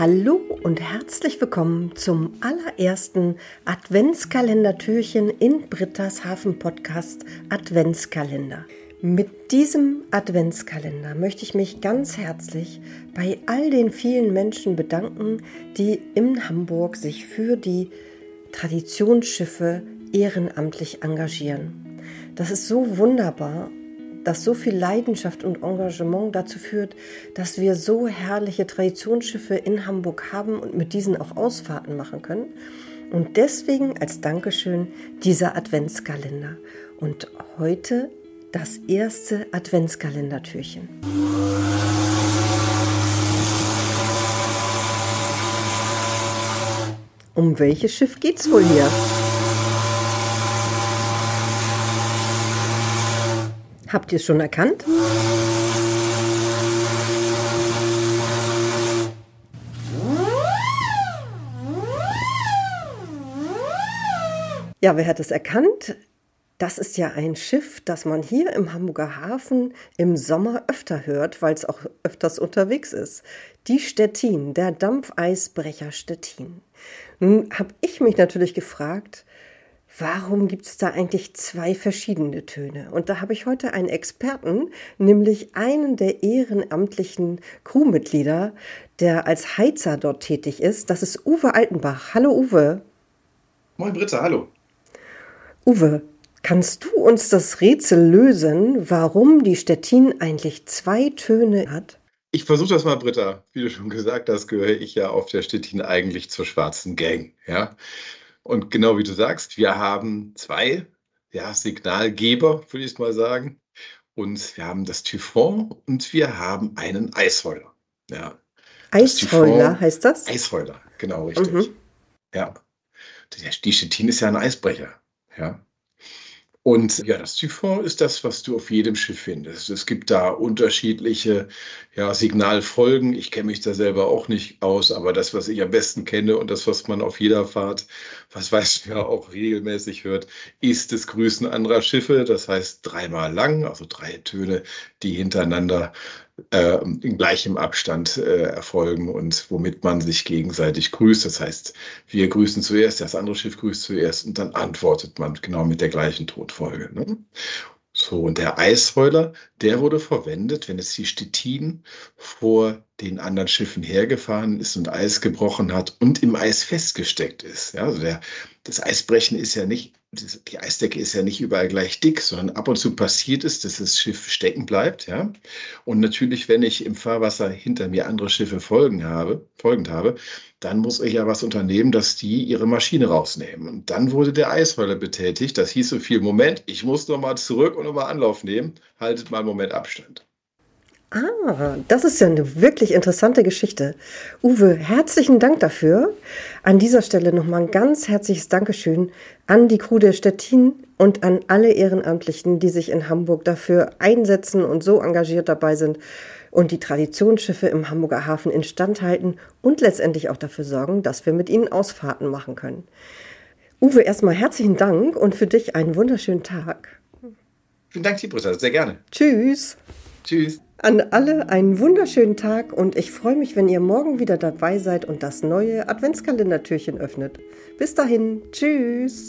Hallo und herzlich willkommen zum allerersten Adventskalendertürchen in Britta's Hafen Podcast Adventskalender. Mit diesem Adventskalender möchte ich mich ganz herzlich bei all den vielen Menschen bedanken, die in Hamburg sich für die Traditionsschiffe ehrenamtlich engagieren. Das ist so wunderbar dass so viel Leidenschaft und Engagement dazu führt, dass wir so herrliche Traditionsschiffe in Hamburg haben und mit diesen auch Ausfahrten machen können. Und deswegen als Dankeschön dieser Adventskalender. Und heute das erste Adventskalendertürchen. Um welches Schiff geht's wohl hier? Habt ihr es schon erkannt? Ja, wer hat es erkannt? Das ist ja ein Schiff, das man hier im Hamburger Hafen im Sommer öfter hört, weil es auch öfters unterwegs ist. Die Stettin, der Dampfeisbrecher Stettin. Nun habe ich mich natürlich gefragt, warum gibt es da eigentlich zwei verschiedene Töne? Und da habe ich heute einen Experten, nämlich einen der ehrenamtlichen Crewmitglieder, der als Heizer dort tätig ist. Das ist Uwe Altenbach. Hallo Uwe. Moin Britta, hallo. Uwe, kannst du uns das Rätsel lösen, warum die Stettin eigentlich zwei Töne hat? Ich versuche das mal, Britta. Wie du schon gesagt hast, gehöre ich ja auf der Stettin eigentlich zur schwarzen Gang. Ja? Und genau wie du sagst, wir haben zwei ja, Signalgeber, würde ich mal sagen. Und wir haben das Typhon und wir haben einen Eisheuler. Ja. Eisheuler das heißt das? Eisheuler, genau richtig. Mhm. Ja. Die Stettin ist ja ein Eisbrecher. Ja. Und ja, das Typhon ist das, was du auf jedem Schiff findest. Es gibt da unterschiedliche ja, Signalfolgen. Ich kenne mich da selber auch nicht aus, aber das, was ich am besten kenne und das, was man auf jeder Fahrt, was weiß ja auch regelmäßig hört, ist das Grüßen anderer Schiffe. Das heißt dreimal lang, also drei Töne, die hintereinander äh, in gleichem Abstand äh, erfolgen und womit man sich gegenseitig grüßt. Das heißt, wir grüßen zuerst, das andere Schiff grüßt zuerst und dann antwortet man genau mit der gleichen Tonfolge. Ne? So, und der Eisheuler, der wurde verwendet, wenn es die Stettin vor den anderen Schiffen hergefahren ist und Eis gebrochen hat und im Eis festgesteckt ist. Ja, also der, das Eisbrechen ist ja nicht, die Eisdecke ist ja nicht überall gleich dick, sondern ab und zu passiert es, dass das Schiff stecken bleibt. Ja? Und natürlich, wenn ich im Fahrwasser hinter mir andere Schiffe folgen habe, folgend habe, dann muss ich ja was unternehmen, dass die ihre Maschine rausnehmen. Und dann wurde der Eisheuler betätigt. Das hieß so viel, Moment, ich muss nochmal zurück und nochmal Anlauf nehmen. Haltet mal einen Moment Abstand. Ah, das ist ja eine wirklich interessante Geschichte. Uwe, herzlichen Dank dafür. An dieser Stelle nochmal ein ganz herzliches Dankeschön an die Crew der Stettin und an alle Ehrenamtlichen, die sich in Hamburg dafür einsetzen und so engagiert dabei sind und die Traditionsschiffe im Hamburger Hafen instand halten und letztendlich auch dafür sorgen, dass wir mit ihnen Ausfahrten machen können. Uwe, erstmal herzlichen Dank und für dich einen wunderschönen Tag. Vielen Dank, Britta, sehr gerne. Tschüss. Tschüss. An alle einen wunderschönen Tag und ich freue mich, wenn ihr morgen wieder dabei seid und das neue Adventskalendertürchen öffnet. Bis dahin, tschüss.